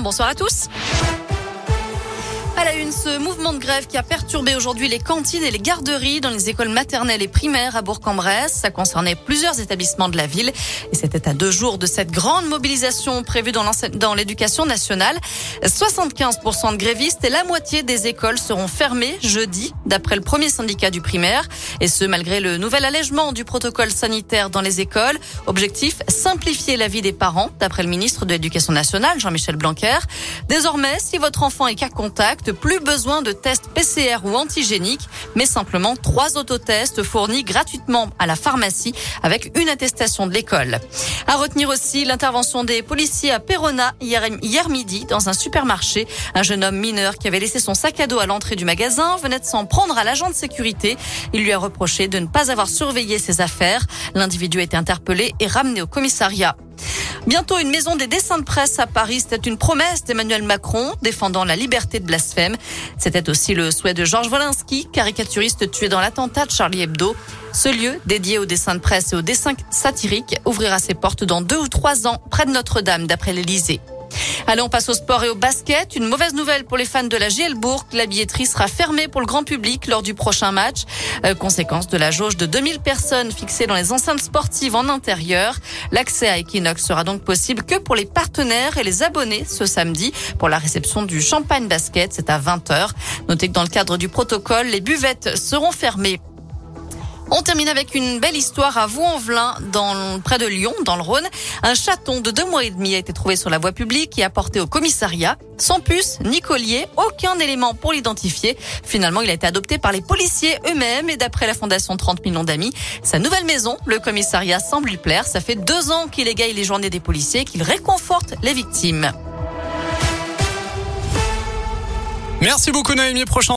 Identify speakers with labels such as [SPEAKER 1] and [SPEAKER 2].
[SPEAKER 1] Bonsoir à tous. À la une, ce mouvement de grève qui a perturbé aujourd'hui les cantines et les garderies dans les écoles maternelles et primaires à Bourg-en-Bresse. Ça concernait plusieurs établissements de la ville. Et c'était à deux jours de cette grande mobilisation prévue dans l'éducation nationale. 75% de grévistes et la moitié des écoles seront fermées jeudi, d'après le premier syndicat du primaire. Et ce, malgré le nouvel allègement du protocole sanitaire dans les écoles. Objectif, simplifier la vie des parents, d'après le ministre de l'Éducation nationale, Jean-Michel Blanquer. Désormais, si votre enfant est cas contact, plus besoin de tests PCR ou antigéniques, mais simplement trois autotests fournis gratuitement à la pharmacie avec une attestation de l'école. À retenir aussi l'intervention des policiers à Perona hier, hier midi dans un supermarché. Un jeune homme mineur qui avait laissé son sac à dos à l'entrée du magasin venait de s'en prendre à l'agent de sécurité. Il lui a reproché de ne pas avoir surveillé ses affaires. L'individu a été interpellé et ramené au commissariat. Bientôt une maison des dessins de presse à Paris. C'était une promesse d'Emmanuel Macron défendant la liberté de blasphème. C'était aussi le souhait de Georges Wolinski, caricaturiste tué dans l'attentat de Charlie Hebdo. Ce lieu, dédié aux dessins de presse et aux dessins satiriques, ouvrira ses portes dans deux ou trois ans près de Notre-Dame, d'après l'Élysée. Allez, on passe au sport et au basket. Une mauvaise nouvelle pour les fans de la GL Bourg. La billetterie sera fermée pour le grand public lors du prochain match. Euh, conséquence de la jauge de 2000 personnes fixées dans les enceintes sportives en intérieur. L'accès à Equinox sera donc possible que pour les partenaires et les abonnés ce samedi pour la réception du champagne basket. C'est à 20h. Notez que dans le cadre du protocole, les buvettes seront fermées. On termine avec une belle histoire à Vaux-en-Velin, près de Lyon, dans le Rhône. Un chaton de deux mois et demi a été trouvé sur la voie publique et apporté au commissariat. Sans puce, ni collier, aucun élément pour l'identifier. Finalement, il a été adopté par les policiers eux-mêmes et d'après la Fondation 30 millions d'amis, sa nouvelle maison, le commissariat semble lui plaire. Ça fait deux ans qu'il égaye les journées des policiers, qu'il réconforte les victimes.
[SPEAKER 2] Merci beaucoup Noémie. Prochain